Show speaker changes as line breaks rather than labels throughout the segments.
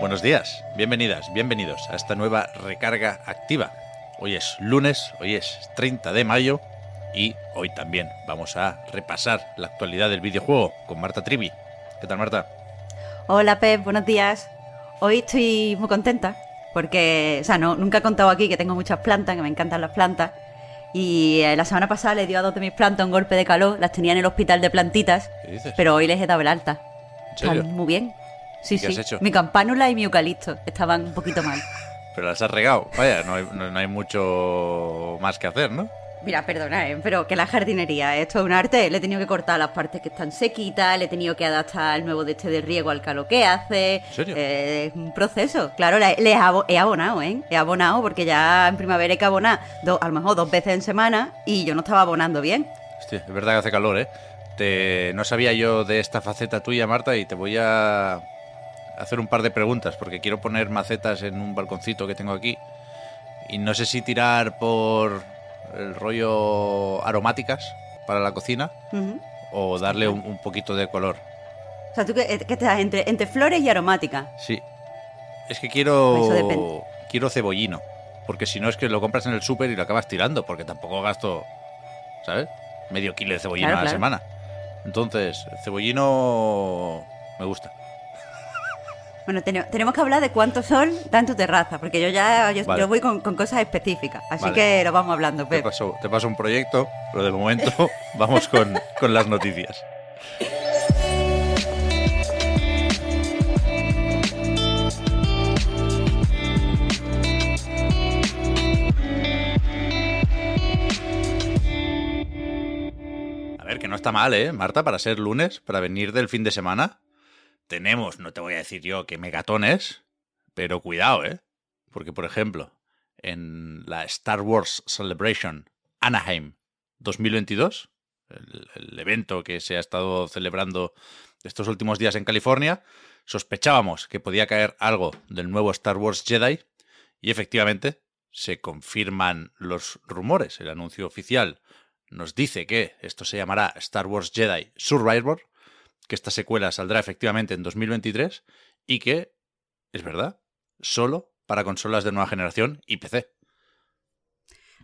Buenos días, bienvenidas, bienvenidos a esta nueva recarga activa. Hoy es lunes, hoy es 30 de mayo y hoy también vamos a repasar la actualidad del videojuego con Marta Trivi. ¿Qué tal, Marta?
Hola, Pep, buenos días. Hoy estoy muy contenta porque, o sea, no, nunca he contado aquí que tengo muchas plantas, que me encantan las plantas. Y eh, la semana pasada le dio a dos de mis plantas un golpe de calor, las tenía en el hospital de plantitas,
¿Qué dices?
pero hoy les he dado el alta.
¿En serio?
Están muy bien. Sí,
¿Qué has
sí.
hecho?
Mi campánula y mi eucalipto estaban un poquito mal.
Pero las has regado. Vaya, no hay, no- no hay mucho más que hacer, ¿no?
Mira, perdona, ¿eh? pero que la jardinería, esto es un arte. Le he tenido que cortar las partes que están sequitas, le he tenido que adaptar el nuevo de este de riego al calor que hace.
¿En serio?
Eh, es un proceso. Claro, le, le he abo- he abonado, ¿eh? He abonado porque ya en primavera hay que abonar do- a lo mejor dos veces en semana y yo no estaba abonando bien.
Hostia, es verdad que hace calor, ¿eh? Te- no sabía yo de esta faceta tuya, Marta, y te voy a hacer un par de preguntas, porque quiero poner macetas en un balconcito que tengo aquí. Y no sé si tirar por el rollo aromáticas para la cocina o darle un, un poquito de color.
O sea, tú que, que estás entre, entre flores y aromática.
Sí. Es que quiero.
Depende.
Quiero cebollino. Porque si no es que lo compras en el súper y lo acabas tirando, porque tampoco gasto, ¿sabes? Medio kilo de cebollino
Claro,
a la
claro.
semana. Entonces, cebollino me gusta.
Bueno, tene- tenemos que hablar de cuántos son tu terraza, porque yo ya yo,
Vale.
yo voy con, con cosas específicas. Así
Vale.
que lo vamos hablando,
Te
Pep.
paso, te paso un proyecto, pero de momento vamos con, con las noticias. A ver, que no está mal, ¿eh, Marta? Para ser lunes, para venir del fin de semana. Tenemos, no te voy a decir yo que megatones, pero cuidado, ¿eh? Porque, por ejemplo, en la Star Wars Celebration Anaheim 2022, el, el evento que se ha estado celebrando estos últimos días en California, sospechábamos que podía caer algo del nuevo Star Wars Jedi y efectivamente se confirman los rumores. El anuncio oficial nos dice que esto se llamará Star Wars Jedi Survivor, que esta secuela saldrá efectivamente en 2023 y que, es verdad, solo para consolas de nueva generación y PC.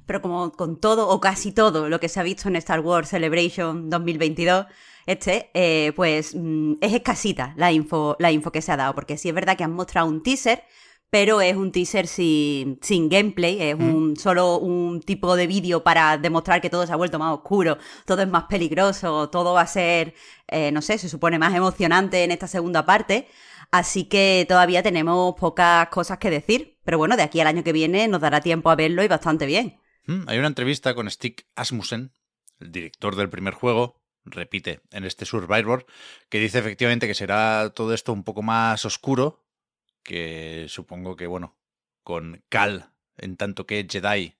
Pero como con todo o casi todo lo que se ha visto en Star Wars Celebration 2022, este, eh, pues mm, es escasita la info, la info que se ha dado, porque sí es verdad que han mostrado un teaser, pero es un teaser sin, sin gameplay, es un, solo un tipo de vídeo para demostrar que todo se ha vuelto más oscuro, todo es más peligroso, todo va a ser, eh, no sé, se supone más emocionante en esta segunda parte. Así que todavía tenemos pocas cosas que decir, pero bueno, de aquí al año que viene nos dará tiempo a verlo y bastante bien.
Mm, Hay una entrevista con Stig Asmussen, el director del primer juego, repite en este Survivor, que dice efectivamente que será todo esto un poco más oscuro, que supongo que, bueno, con Cal, en tanto que Jedi,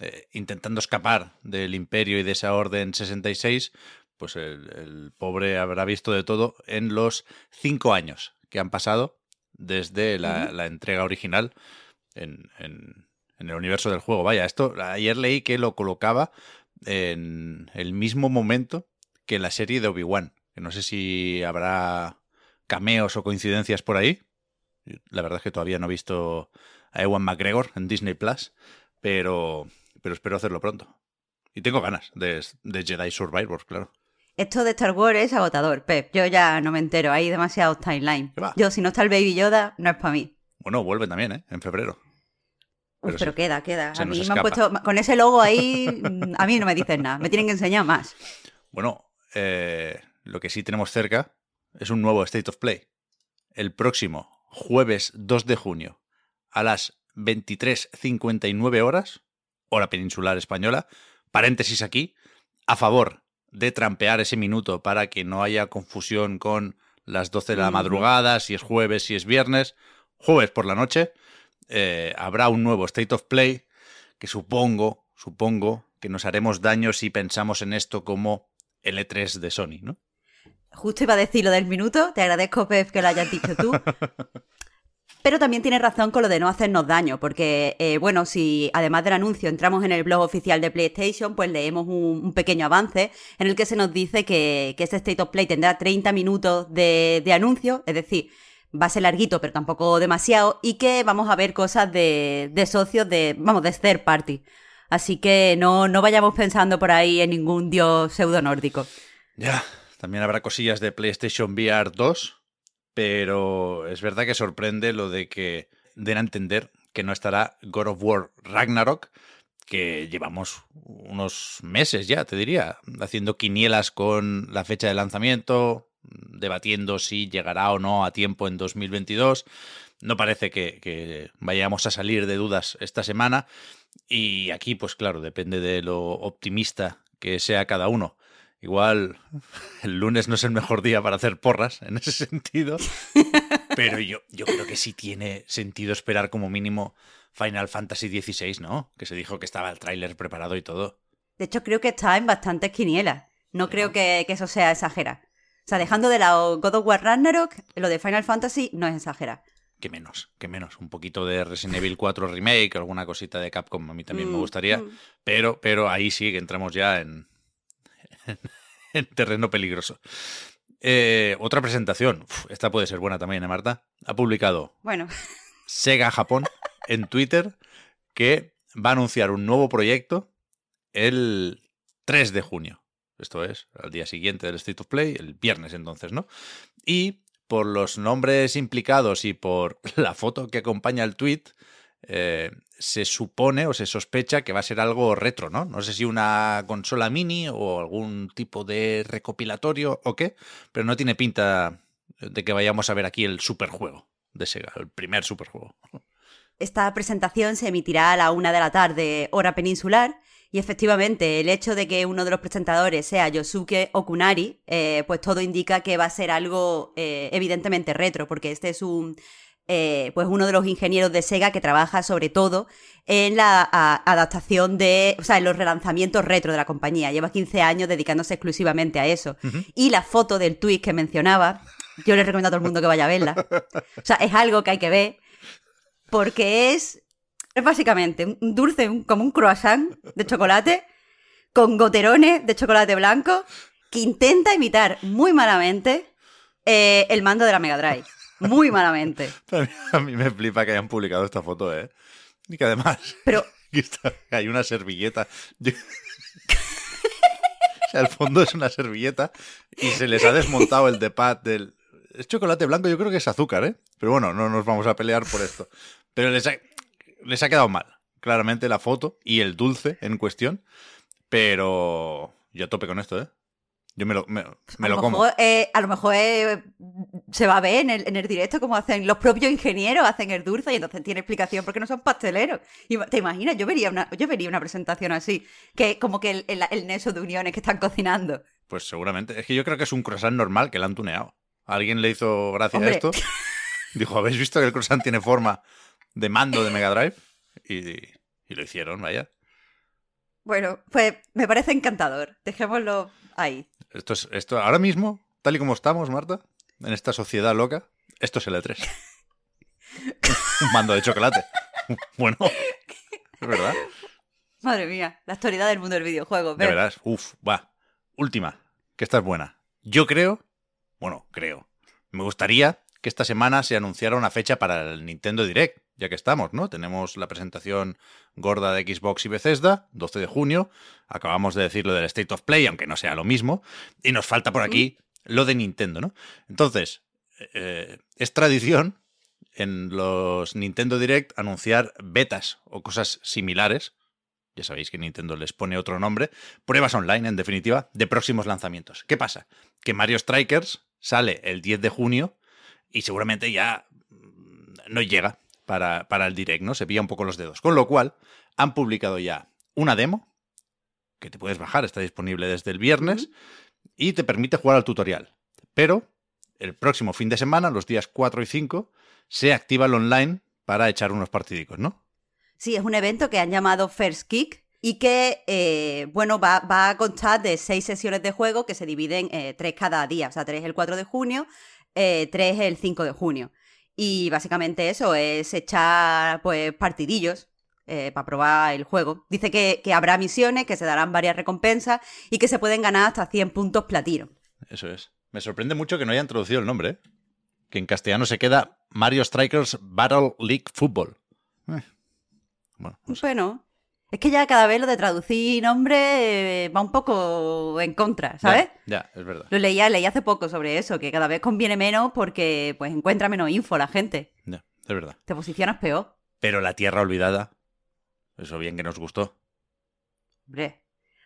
eh, intentando escapar del imperio y de esa orden 66, pues el, el pobre habrá visto de todo en los cinco años que han pasado desde la, entrega original en, en- en el universo del juego. Vaya, esto ayer leí que lo colocaba en el mismo momento que la serie de Obi-Wan. Que no sé si habrá cameos o coincidencias por ahí. La verdad es que todavía no he visto a Ewan McGregor en Disney Plus, pero, pero espero hacerlo pronto. Y tengo ganas de, de Jedi Survivor, claro.
Esto de Star Wars es agotador, Pep. Yo ya no me entero, hay demasiados timelines.
¿Qué va?
Yo, si no está el Baby Yoda, no es para mí.
Bueno, vuelve también, ¿eh? En febrero.
Uf,
Pero
pero, queda, queda.
se
A mí me han puesto, con ese logo ahí, mm, a mí no me dicen nada. Me tienen que enseñar más.
Bueno, eh, lo que sí tenemos cerca es un nuevo State of Play. El próximo jueves 2 de junio a las 23.59 horas, hora peninsular española, paréntesis aquí, a favor de trampear ese minuto para que no haya confusión con las 12 de la madrugada, si es jueves, si es viernes, jueves por la noche, eh, habrá un nuevo State of Play que supongo, supongo que nos haremos daño si pensamos en esto como el E3 de Sony, ¿no?
Justo iba a decir lo del minuto, te agradezco, Pep, que lo hayas dicho tú. Pero también tienes razón con lo de no hacernos daño, porque, eh, bueno, si además del anuncio entramos en el blog oficial de PlayStation, pues leemos un, pequeño avance en el que se nos dice que, que este State of Play tendrá 30 minutos de, de anuncio, es decir, va a ser larguito, pero tampoco demasiado, y que vamos a ver cosas de, de socios de, vamos, de third party. Así que no, no vayamos pensando por ahí en ningún dios pseudo nórdico.
Ya, también habrá cosillas de PlayStation VR 2, pero es verdad que sorprende lo de que den a entender que no estará God of War Ragnarok, que llevamos unos meses ya, te diría, haciendo quinielas con la fecha de lanzamiento, debatiendo si llegará o no a tiempo en 2022. No parece que, que, vayamos a salir de dudas esta semana. Y aquí, pues claro, depende de lo optimista que sea cada uno. Igual el lunes no es el mejor día para hacer porras en ese sentido, pero yo, yo creo que sí tiene sentido esperar como mínimo Final Fantasy XVI, ¿no? Que se dijo que estaba el tráiler preparado y todo.
De hecho, creo que está en bastantes quinielas. No creo que, que, eso sea exagera. O sea, dejando de lado God of War Ragnarok, lo de Final Fantasy no es exagera.
Que menos, que menos. Un poquito de Resident Evil 4 Remake, alguna cosita de Capcom a mí también me mm, gustaría. Mm. Pero, pero ahí sí que entramos ya en, en terreno peligroso. Eh, otra presentación, esta puede ser buena también, ¿eh, Marta? Ha publicado
bueno.
Sega Japón en Twitter que va a anunciar un nuevo proyecto el 3 de junio. Esto es, al día siguiente del State of Play, el viernes entonces, ¿no? Y por los nombres implicados y por la foto que acompaña el tweet, eh, se supone o se sospecha que va a ser algo retro, ¿no? No sé si una consola mini o algún tipo de recopilatorio o qué, pero no tiene pinta de que vayamos a ver aquí el superjuego de Sega, el primer superjuego.
Esta presentación se emitirá a la una de la tarde, hora peninsular, y efectivamente, el hecho de que uno de los presentadores sea Yosuke Okunari, eh, pues todo indica que va a ser algo eh, evidentemente retro, porque este es un eh, pues uno de los ingenieros de Sega que trabaja sobre todo en la adaptación de, o sea, en los relanzamientos retro de la compañía. Lleva 15 años dedicándose exclusivamente a eso. Y la foto del tweet que mencionaba, yo le recomiendo a todo el mundo que vaya a verla. O sea, es algo que hay que ver porque es, es básicamente un dulce, como un croissant de chocolate con goterones de chocolate blanco que intenta imitar muy malamente eh, el mando de la Mega Drive. Muy malamente.
A mí me flipa que hayan publicado esta foto, ¿eh? Y que además.
Pero.
hay una servilleta. o sea, al fondo es una servilleta y se les ha desmontado el de pad del. Es chocolate blanco, yo creo que es azúcar, ¿eh? Pero bueno, no nos vamos a pelear por esto. Pero les ha, les ha quedado mal, claramente, la foto y el dulce en cuestión. Pero yo tope con esto, ¿eh? Yo me lo, me, lo, como.
Eh, a lo mejor eh, se va a ver en el, en el, directo como hacen los propios ingenieros, hacen el dulce y entonces tiene explicación porque no son pasteleros. Y, ¿Te imaginas? Yo vería, una, yo vería una presentación así, que como que el, el, el neso de uniones que están cocinando.
Pues seguramente. Es que yo creo que es un croissant normal que le han tuneado. alguien le hizo gracia a esto. Dijo, ¿habéis visto que el croissant tiene forma de mando de Mega Drive? Y, y lo hicieron, vaya.
Bueno, pues me parece encantador. Dejémoslo ahí.
Esto es, esto, ahora mismo, tal y como estamos, Marta, en esta sociedad loca, esto es el E3. Un mando de chocolate. bueno, es verdad.
Madre mía, la actualidad del mundo del videojuego.
De verdad, uff, va. Última, que esta es buena. Yo creo, bueno, creo, me gustaría que esta semana se anunciara una fecha para el Nintendo Direct, ya que estamos, ¿no? Tenemos la presentación gorda de Xbox y Bethesda, 12 de junio. Acabamos de decir lo del State of Play, aunque no sea lo mismo. Y nos falta por aquí lo de Nintendo, ¿no? Entonces, eh, es tradición en los Nintendo Direct anunciar betas o cosas similares. Ya sabéis que Nintendo les pone otro nombre. Pruebas online, en definitiva, de próximos lanzamientos. ¿Qué pasa? Que Mario Strikers sale el 10 de junio y seguramente ya mm, no llega para, para el direct, ¿no? Se pilla un poco los dedos. Con lo cual, han publicado ya una demo que te puedes bajar, está disponible desde el viernes y te permite jugar al tutorial. Pero el próximo fin de semana, los días 4 y 5, se activa el online para echar unos partidicos, ¿no?
Sí, es un evento que han llamado First Kick y que, eh, bueno, va, va, a constar de seis sesiones de juego que se dividen eh, tres cada día, o sea, tres el 4 de junio, eh, tres el 5 de junio. Y básicamente eso es echar, pues, partidillos eh, para probar el juego. Dice que, que, habrá misiones, que se darán varias recompensas y que se pueden ganar hasta 100 puntos platino.
Eso es. Me sorprende mucho que no hayan traducido el nombre, ¿eh? que en castellano se queda Mario Strikers Battle League Football. Eh.
Bueno, no sé. bueno, es que ya cada vez lo de traducir nombre eh, va un poco en contra, ¿sabes?
Ya, ya, es verdad.
Lo leía, leí hace poco sobre eso, que cada vez conviene menos porque pues encuentra menos info la gente.
Ya, es verdad.
Te posicionas peor.
Pero la tierra olvidada, eso bien que nos gustó.
Hombre.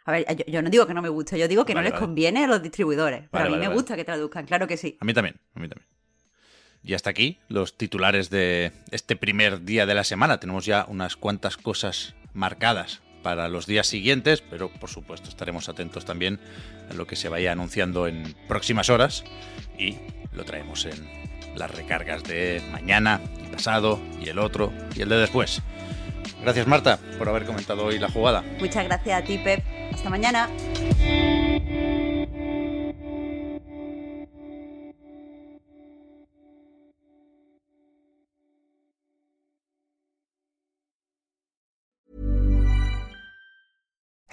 A ver, yo, yo no digo que no me guste, yo digo que
Vale,
no les
vale.
conviene a los distribuidores. Pero
Vale,
a mí me gusta que traduzcan, claro que sí.
A mí también, a mí también. Y hasta aquí los titulares de este primer día de la semana. Tenemos ya unas cuantas cosas marcadas para los días siguientes, pero por supuesto estaremos atentos también a lo que se vaya anunciando en próximas horas y lo traemos en las recargas de mañana y pasado y el otro y el de después. Gracias Marta por haber comentado hoy la jugada.
Muchas gracias a ti, Pep. Hasta mañana.